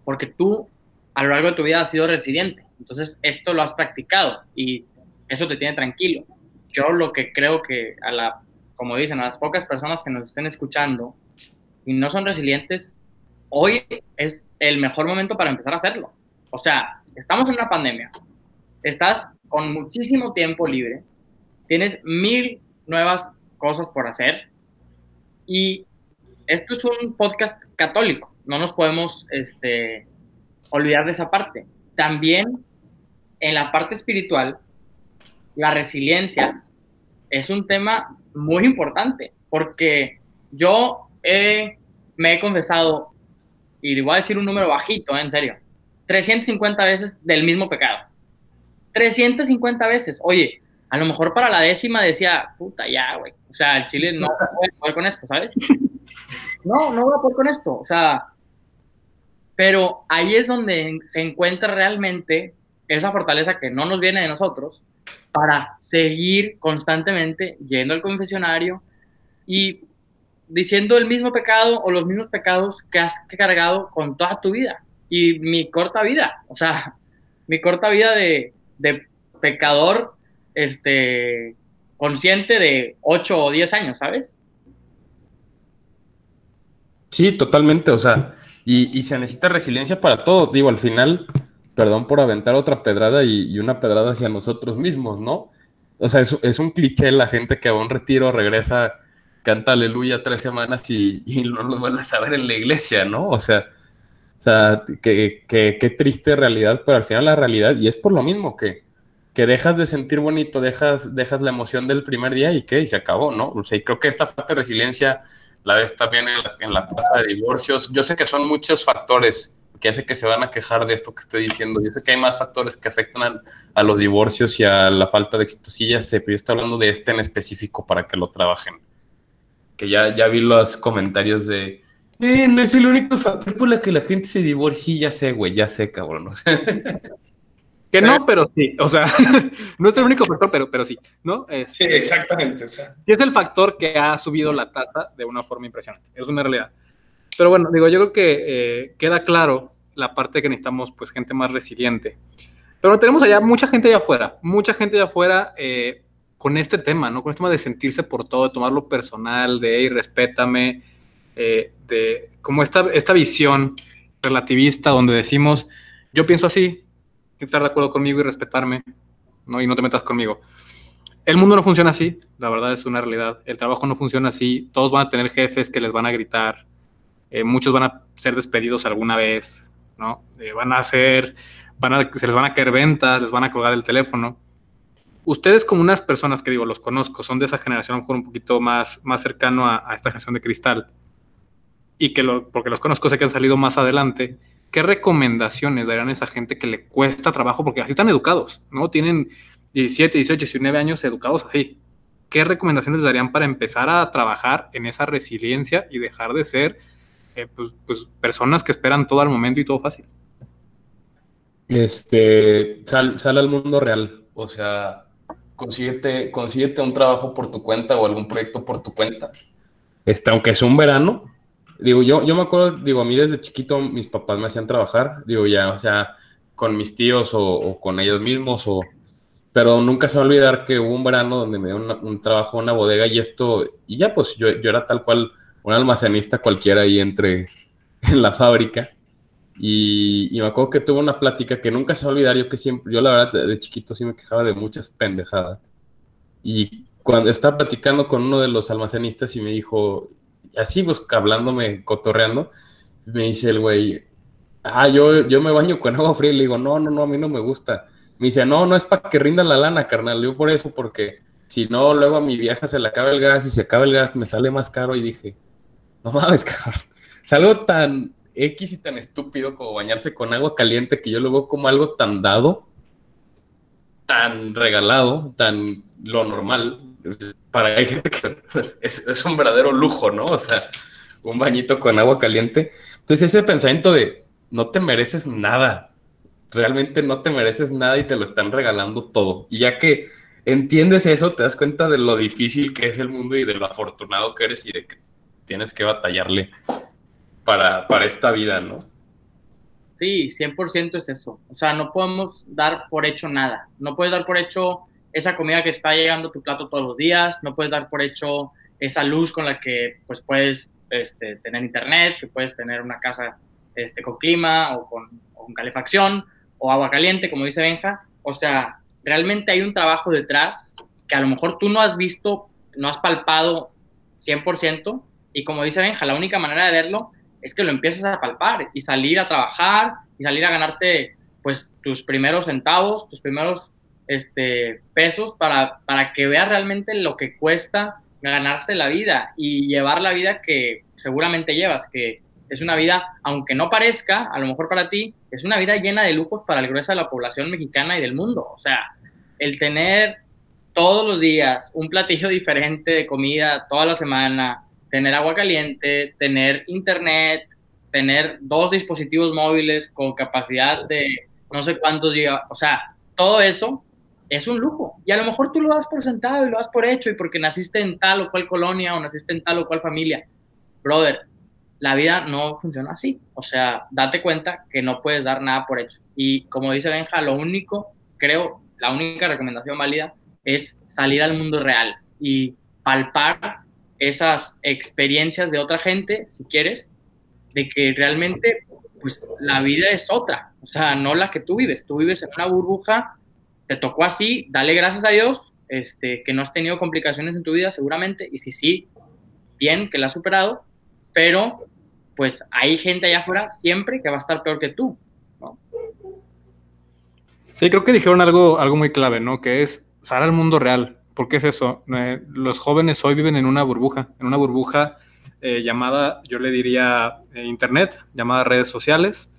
porque tú a lo largo de tu vida has sido resiliente. Entonces, esto lo has practicado y eso te tiene tranquilo. Yo lo que creo que a la, como dicen, a las pocas personas que nos estén escuchando y no son resilientes, hoy es el mejor momento para empezar a hacerlo. O sea, estamos en una pandemia, estás con muchísimo tiempo libre, tienes mil nuevas cosas por hacer y esto es un podcast católico, no nos podemos este, olvidar de esa parte. También en la parte espiritual, la resiliencia es un tema muy importante, porque yo me he confesado, y le voy a decir un número bajito, ¿eh? en serio, 350 veces del mismo pecado. 350 veces. Oye, a lo mejor para la décima decía, puta, ya, güey. O sea, el Chile no puede poder con esto, ¿sabes? No, no va a poder con esto. O sea, pero ahí es donde se encuentra realmente esa fortaleza que no nos viene de nosotros para seguir constantemente yendo al confesionario y diciendo el mismo pecado o los mismos pecados que has cargado con toda tu vida y mi corta vida, o sea, mi corta vida de, de pecador este, consciente de 8 o 10 años, ¿sabes? Sí, totalmente, o sea, y, se necesita resiliencia para todo. Digo, al final, perdón por aventar otra pedrada y, una pedrada hacia nosotros mismos, ¿no? O sea, es, es, un cliché la gente que a un retiro regresa, canta aleluya tres semanas y, no los vuelve a saber en la iglesia, ¿no? O sea, o sea, qué triste realidad, pero al final la realidad, y es por lo mismo que, que dejas de sentir bonito, dejas, dejas la emoción del primer día y qué, y se acabó, ¿no? O sea, y creo que esta falta de resiliencia la ves también en la, en la tasa de divorcios. Yo sé que son muchos factores que hace que se van a quejar de esto que estoy diciendo. Yo sé que hay más factores que afectan a, los divorcios y a la falta de éxito. Sí, ya sé, pero yo estoy hablando de este en específico para que lo trabajen. Que ya, ya vi los comentarios de, eh, no es el único factor por el que la gente se divorcia. Sí, ya sé, güey, ya sé, cabrón. Que no, pero sí. O sea, no es el único factor, pero, pero sí, ¿no? sí, exactamente. O sea. Y es el factor que ha subido la tasa de una forma impresionante. Es una realidad. Pero bueno, digo, yo creo que eh, queda claro la parte que necesitamos, pues, gente más resiliente. Pero tenemos allá mucha gente allá afuera, mucha gente allá afuera eh, con este tema, ¿no? Con este tema de sentirse por todo, de tomarlo personal, de, hey, respétame, eh, de como esta, esta visión relativista donde decimos, yo pienso así, que estar de acuerdo conmigo y respetarme, ¿no? Y no te metas conmigo. El mundo no funciona así, la verdad es una realidad. El trabajo no funciona así. Todos van a tener jefes que les van a gritar. Eh, muchos van a ser despedidos alguna vez, ¿no? Eh, van a ser, van a, se les van a caer ventas, les van a colgar el teléfono. Ustedes como unas personas que digo, los conozco, son de esa generación a lo mejor un poquito más, más cercano a, esta generación de cristal y que lo, porque los conozco sé que han salido más adelante, ¿qué recomendaciones darían a esa gente que le cuesta trabajo? Porque así están educados, ¿no? Tienen 17, 18, 19 años educados así. ¿Qué recomendaciones darían para empezar a trabajar en esa resiliencia y dejar de ser eh, pues, pues, personas que esperan todo al momento y todo fácil? Este, sal, sal al mundo real, o sea, consíguete, consíguete un trabajo por tu cuenta o algún proyecto por tu cuenta. Este, aunque sea un verano, Digo, yo, yo me acuerdo, digo, a mí desde chiquito mis papás me hacían trabajar, digo, ya, o sea, con mis tíos o, con ellos mismos, o, pero nunca se va a olvidar que hubo un verano donde me dio un trabajo en una bodega y esto, y ya pues yo, yo era tal cual un almacenista cualquiera ahí entre, en la fábrica. Y, y, me acuerdo que tuve una plática que nunca se va a olvidar, yo que siempre, yo la verdad de chiquito sí me quejaba de muchas pendejadas. Y cuando estaba platicando con uno de los almacenistas y me dijo, así, pues, hablándome, cotorreando, me dice el güey, ah, yo, yo me baño con agua fría. Y le digo, no, no, no, a mí no me gusta. Me dice, no, no es para que rinda la lana, carnal. Yo por eso, porque si no, luego a mi vieja se le acaba el gas y si acaba el gas me sale más caro. Y dije, no mames, cabrón. Es algo tan X y tan estúpido como bañarse con agua caliente que yo lo veo como algo tan dado, tan regalado, tan lo normal para hay gente que es, un verdadero lujo, ¿no? O sea, un bañito con agua caliente. Entonces ese pensamiento de no te mereces nada, realmente no te mereces nada y te lo están regalando todo. Y ya que entiendes eso, te das cuenta de lo difícil que es el mundo y de lo afortunado que eres y de que tienes que batallarle para, para esta vida, ¿no? Sí, 100% es eso. O sea, no podemos dar por hecho nada. No puedes dar por hecho esa comida que está llegando a tu plato todos los días, no puedes dar por hecho esa luz con la que pues, puedes este, tener internet, que puedes tener una casa este, con clima o con, calefacción o agua caliente, como dice Benja. O sea, realmente hay un trabajo detrás que a lo mejor tú no has visto, no has palpado 100%, y como dice Benja, la única manera de verlo es que lo empieces a palpar y salir a trabajar y salir a ganarte pues tus primeros centavos, tus primeros este, pesos para, para que veas realmente lo que cuesta ganarse la vida y llevar la vida que seguramente llevas, que es una vida, aunque no parezca, a lo mejor para ti, es una vida llena de lujos para el grueso de la población mexicana y del mundo. O sea, el tener todos los días un platillo diferente de comida toda la semana, tener agua caliente, tener internet, tener dos dispositivos móviles con capacidad de no sé cuántos gigas, o sea, todo eso es un lujo. Y a lo mejor tú lo das por sentado y lo das por hecho y porque naciste en tal o cual colonia o naciste en tal o cual familia. Brother, la vida no funciona así. O sea, date cuenta que no puedes dar nada por hecho. Y como dice Benja, lo único, creo, la única recomendación válida es salir al mundo real y palpar esas experiencias de otra gente, si quieres, de que realmente pues la vida es otra, o sea, no la que tú vives, tú vives en una burbuja, te tocó así, dale gracias a Dios, este, que no has tenido complicaciones en tu vida seguramente, y si sí, bien, que la has superado, pero pues hay gente allá afuera siempre que va a estar peor que tú. Sí, creo que dijeron algo, algo muy clave, ¿no? Que es salir al mundo real. ¿Por qué es eso? Eh, los jóvenes hoy viven en una burbuja, en una burbuja eh, llamada, yo le diría, eh, Internet, llamada redes sociales,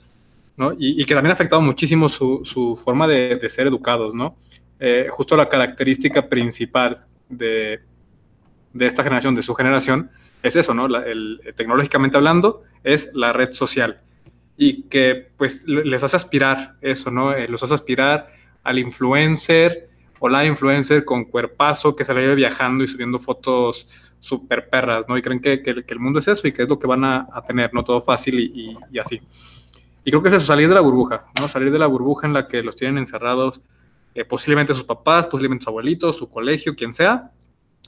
¿no? Y, que también ha afectado muchísimo su, su forma de, de, ser educados, ¿no? justo la característica principal de, de esta generación, de su generación, es eso, ¿no? el, tecnológicamente hablando, es la red social. Y que pues les hace aspirar eso, ¿no? Eh, los hace aspirar al influencer o la influencer con cuerpazo que se la lleve viajando y subiendo fotos súper perras, ¿no? Y creen que, que, el mundo es eso y que es lo que van a, tener, ¿no? Todo fácil y, y, así. Y creo que es eso, salir de la burbuja, ¿no? Salir de la burbuja en la que los tienen encerrados, eh, posiblemente sus papás, posiblemente sus abuelitos, su colegio, quien sea,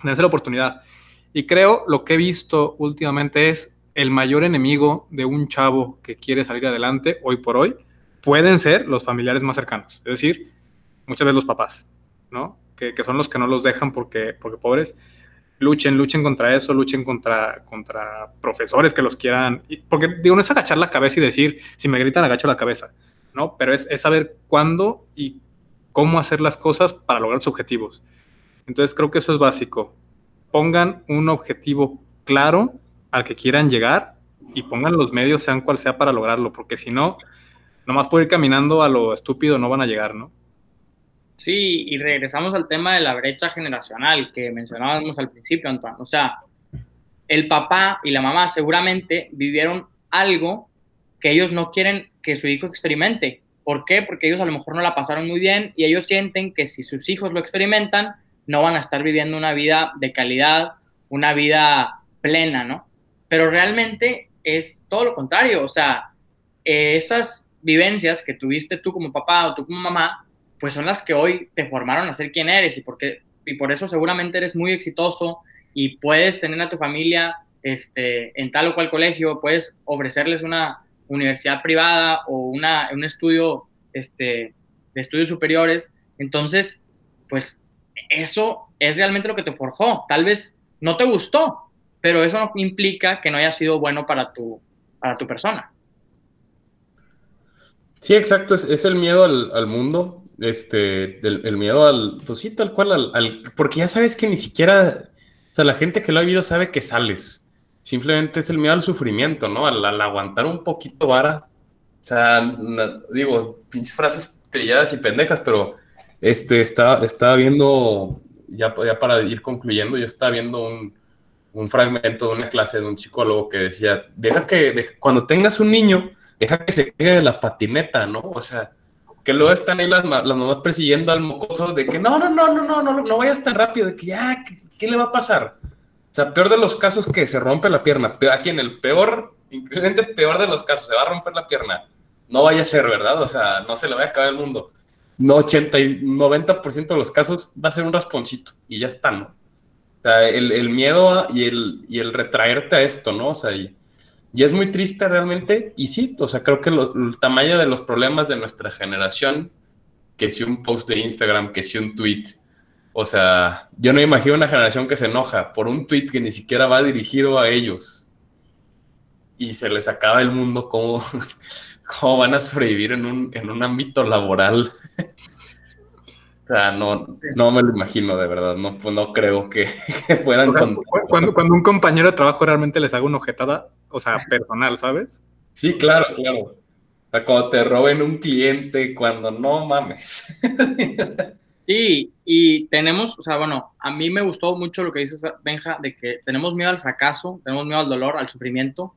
dense la oportunidad. Y creo lo que he visto últimamente es el mayor enemigo de un chavo que quiere salir adelante hoy por hoy pueden ser los familiares más cercanos, es decir, muchas veces los papás, ¿no? Que, son los que no los dejan porque, porque pobres. Luchen, luchen contra eso, luchen contra, contra profesores que los quieran. Porque digo, no es agachar la cabeza y decir, si me gritan, agacho la cabeza, ¿no? Pero es, es saber cuándo y cómo hacer las cosas para lograr sus objetivos. Entonces creo que eso es básico pongan un objetivo claro al que quieran llegar y pongan los medios, sean cual sea, para lograrlo, porque si no, nomás por ir caminando a lo estúpido no van a llegar, ¿no? Sí, y regresamos al tema de la brecha generacional que mencionábamos al principio, Antoine. O sea, el papá y la mamá seguramente vivieron algo que ellos no quieren que su hijo experimente. ¿Por qué? Porque ellos a lo mejor no la pasaron muy bien y ellos sienten que si sus hijos lo experimentan, no van a estar viviendo una vida de calidad, una vida plena, ¿no? Pero realmente es todo lo contrario, o sea, esas vivencias que tuviste tú como papá o tú como mamá, pues son las que hoy te formaron a ser quien eres y, porque, y por eso seguramente eres muy exitoso y puedes tener a tu familia este, en tal o cual colegio, puedes ofrecerles una universidad privada o una, un estudio este, de estudios superiores. Entonces, pues eso es realmente lo que te forjó. Tal vez no te gustó, pero eso no implica que no haya sido bueno para tu, para tu persona. Sí, exacto, es, el miedo al, mundo, este, el miedo al, pues sí, tal cual, al, porque ya sabes que ni siquiera, o sea, la gente que lo ha vivido sabe que sales, simplemente es el miedo al sufrimiento, ¿no? Al, aguantar un poquito vara, o sea, digo, pinches frases trilladas y pendejas, pero este, estaba, estaba viendo, ya, para ir concluyendo, yo estaba viendo un, un fragmento de una clase de un psicólogo que decía, deja que, cuando tengas un niño, deja que se quede la patineta, ¿no? O sea, que luego están ahí las, las mamás persiguiendo al mocoso de que no, no, no, no, no, no, no vayas tan rápido, de que ya, ¿qué, le va a pasar? O sea, peor de los casos que se rompe la pierna, así en el peor, increíblemente peor de los casos, se va a romper la pierna. No vaya a ser, ¿verdad? O sea, no se le va a acabar el mundo no 80 y 90% de los casos va a ser un rasponcito y ya está, ¿no? O sea, el, miedo y, el, y el retraerte a esto, ¿no? O sea, y, es muy triste realmente, y sí, o sea, creo que el tamaño de los problemas de nuestra generación, que si un post de Instagram, que si un tweet, o sea, yo no imagino una generación que se enoja por un tweet que ni siquiera va dirigido a ellos y se les acaba el mundo como cómo van a sobrevivir en un, en un ámbito laboral. o sea, no, no me lo imagino, de verdad. No, pues no creo que, que puedan. O sea, con- cuando, cuando un compañero de trabajo realmente les haga una objetada, o sea, personal, ¿sabes? Sí, claro, claro. O sea, cuando te roben un cliente, cuando no mames. Sí, y tenemos, o sea, bueno, a mí me gustó mucho lo que dices, Benja, de que tenemos miedo al fracaso, tenemos miedo al dolor, al sufrimiento.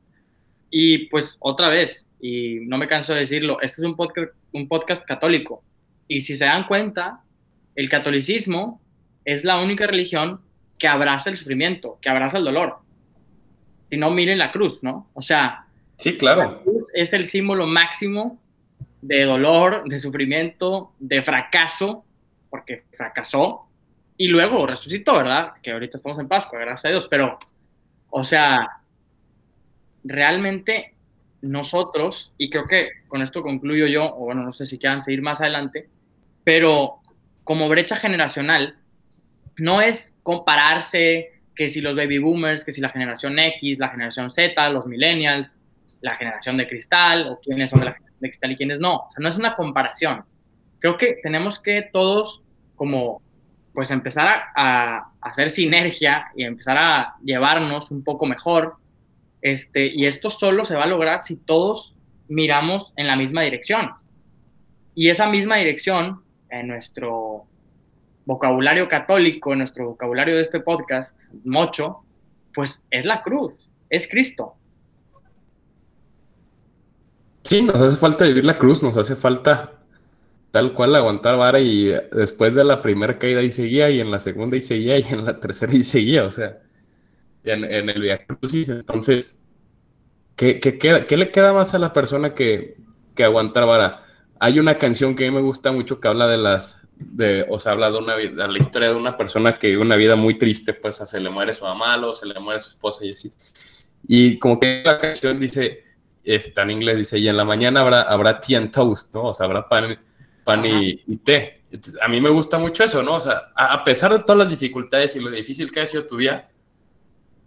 Y pues otra vez, y no me canso de decirlo, este es un podcast, un podcast católico. Y si se dan cuenta, el catolicismo es la única religión que abraza el sufrimiento, que abraza el dolor. Si no, miren la cruz, ¿no? O sea, Sí, la claro. cruz es el símbolo máximo de dolor, de sufrimiento, de fracaso, porque fracasó y luego resucitó, ¿verdad? Que ahorita estamos en Pascua, gracias a Dios, pero, o sea, realmente nosotros, y creo que con esto concluyo yo, o bueno, no sé si quieran seguir más adelante, pero como brecha generacional, no es compararse que si los baby boomers, que si la generación X, la generación Z, los millennials, la generación de cristal, o quiénes son de la generación de cristal y quiénes no. O sea, no es una comparación. Creo que tenemos que todos como pues empezar a, hacer sinergia y empezar a llevarnos un poco mejor. Este, y esto solo se va a lograr si todos miramos en la misma dirección. Y esa misma dirección, en nuestro vocabulario católico, en nuestro vocabulario de este podcast, mocho, pues es la cruz, es Cristo. Sí, nos hace falta vivir la cruz, nos hace falta tal cual aguantar vara y después de la primera caída y seguía, y en la segunda y seguía, y en la tercera y seguía, o sea, en, el Via Crucis, entonces, ¿qué, qué le queda más a la persona que, que aguantar vara? Hay una canción que a mí me gusta mucho que habla de las, de, o sea, habla de una vida, la historia de una persona que vive una vida muy triste, pues se le muere su mamá, luego se le muere su esposa y así. Y como que la canción dice, está en inglés, dice, y en la mañana habrá, habrá tea and toast, ¿no? O sea, habrá pan, pan y, y té. Entonces, a mí me gusta mucho eso, ¿no? O sea, a, a pesar de todas las dificultades y lo difícil que ha sido tu día,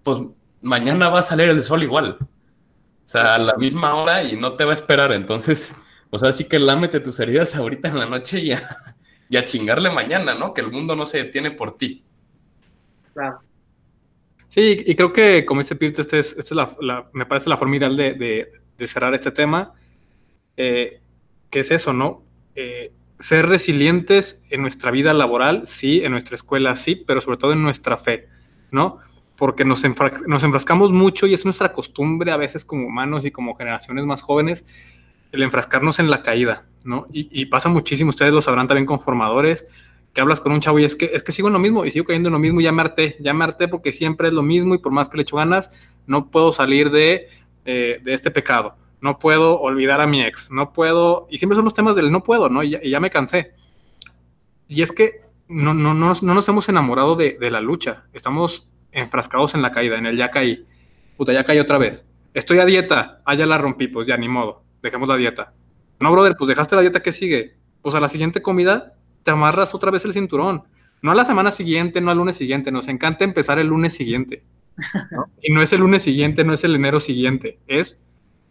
pues mañana va a salir el sol igual. O sea, a la misma hora y no te va a esperar. Entonces, o sea, sí que lámete tus heridas ahorita en la noche y a, y a chingarle mañana, ¿no? Que el mundo no se detiene por ti. Claro. Sí, y creo que, como dice Pierce, este es, esta es la, la- me parece la forma ideal de, de- de cerrar este tema, eh, que es eso, ¿no? Eh, ser resilientes en nuestra vida laboral, sí, en nuestra escuela, sí, pero sobre todo en nuestra fe, ¿no? Porque nos, enfra- nos enfrascamos mucho y es nuestra costumbre a veces como humanos y como generaciones más jóvenes el enfrascarnos en la caída, ¿no? Y, pasa muchísimo, ustedes lo sabrán también con formadores, que hablas con un chavo y es que, es que sigo en lo mismo y sigo cayendo en lo mismo y ya me harté, ya me harté porque siempre es lo mismo y por más que le echo ganas, no puedo salir de, eh, de este pecado, no puedo olvidar a mi ex, no puedo, y siempre son los temas del no puedo, ¿no? Y ya, me cansé. Y es que no, no, no, no nos hemos enamorado de, la lucha, estamos enfrascados en la caída, en el ya caí, puta, ya caí otra vez. Estoy a dieta, ah, ya la rompí, pues ya ni modo, dejemos la dieta. No, brother, pues dejaste la dieta, ¿qué sigue? Pues a la siguiente comida te amarras otra vez el cinturón. No a la semana siguiente, no al lunes siguiente. Nos encanta empezar el lunes siguiente. ¿no? Y no es el lunes siguiente, no es el enero siguiente. Es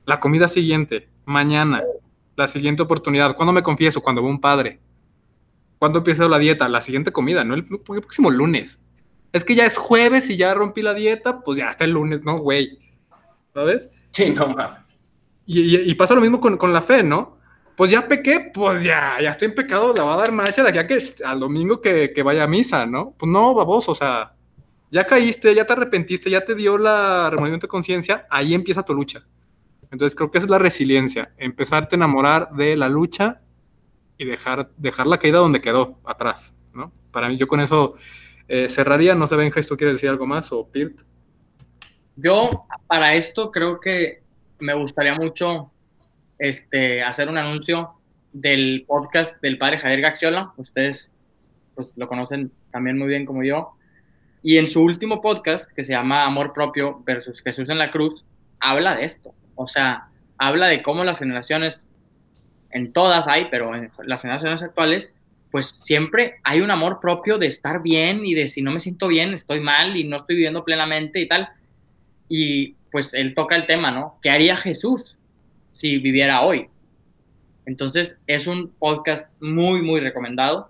la comida siguiente, mañana, la siguiente oportunidad. ¿Cuándo me confieso? Cuando veo un padre. ¿Cuándo empiezo la dieta? La siguiente comida, no el, el próximo lunes. Es que ya es jueves y ya rompí la dieta, pues ya hasta el lunes, ¿no, güey? ¿Sabes? Sí, no mames. Y, y- y pasa lo mismo con, con la fe, ¿no? Pues ya pequé, pues ya, ya estoy en pecado, la va a dar marcha de aquí a que al domingo que, que vaya a misa, ¿no? Pues no, baboso, o sea, ya caíste, ya te arrepentiste, ya te dio la remordimiento de conciencia, ahí empieza tu lucha. Entonces creo que esa es la resiliencia, empezarte a enamorar de la lucha y dejar, dejar la caída donde quedó, atrás, ¿no? Para mí, yo con eso eh, cerraría, no sé, Benja, ¿tú quieres decir algo más o Pirt? Yo para esto creo que me gustaría mucho este, hacer un anuncio del podcast del padre Javier Gaxiola. Ustedes pues, lo conocen también muy bien como yo. Y en su último podcast, que se llama Amor Propio versus Jesús en la Cruz, habla de esto. O sea, habla de cómo las generaciones, en todas hay, pero en las generaciones actuales, pues siempre hay un amor propio de estar bien y de si no me siento bien, estoy mal y no estoy viviendo plenamente y tal. Y pues él toca el tema, ¿no? ¿Qué haría Jesús si viviera hoy? Entonces, es un podcast muy, muy recomendado.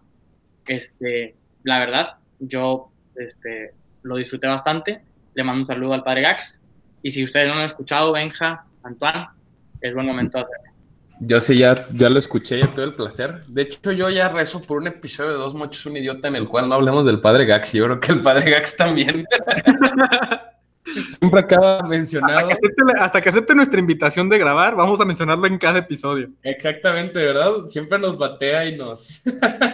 Este, la verdad, yo este, lo disfruté bastante. Le mando un saludo al padre Gax. Y si ustedes no lo han escuchado, Benja, Antoine, es buen momento de hacerlo. Yo sí, ya, ya lo escuché, ya tuve el placer. De hecho, yo ya rezo por un episodio de Dos Mochos, un idiota en el cual no hablemos del padre Gax. Yo creo que el padre Gax también. Siempre acaba mencionado. Hasta que, acepte, hasta que, acepte, nuestra invitación de grabar, vamos a mencionarlo en cada episodio. Exactamente, ¿verdad? Siempre nos batea y nos.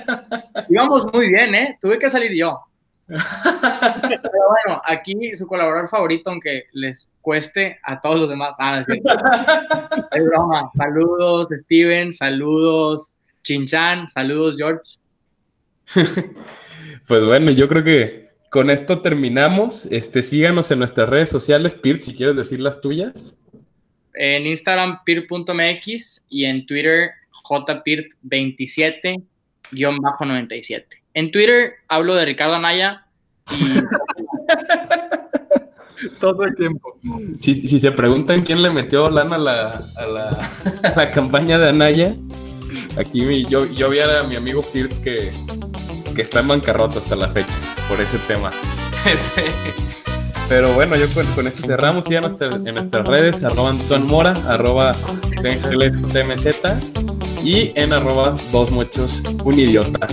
Íbamos muy bien, ¿eh? Tuve que salir yo. Pero bueno, aquí su colaborador favorito, aunque les cueste a todos los demás. Ah, es, es broma. Saludos, Steven. Saludos, Chinchan. Saludos, George. Pues bueno, yo creo que con esto terminamos. Este, síganos en nuestras redes sociales, Pirt, si quieres decir las tuyas. En Instagram, pirt.mx y en Twitter, jpirt27-97. En Twitter hablo de Ricardo Anaya y... Todo el tiempo. Si, si, se preguntan quién le metió lana a la, a la, a la campaña de Anaya, aquí mi, yo, yo vi a mi amigo Pirt que, que está en bancarrota hasta la fecha por ese tema. Pero bueno, yo con, esto cerramos. ya en nuestras redes, arroba Anton Mora, arroba TMZ y en arroba dos muchos un idiota.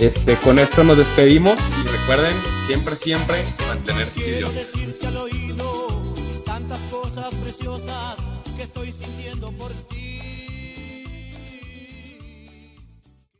Este, con esto nos despedimos y recuerden siempre, siempre mantenerse idiotas.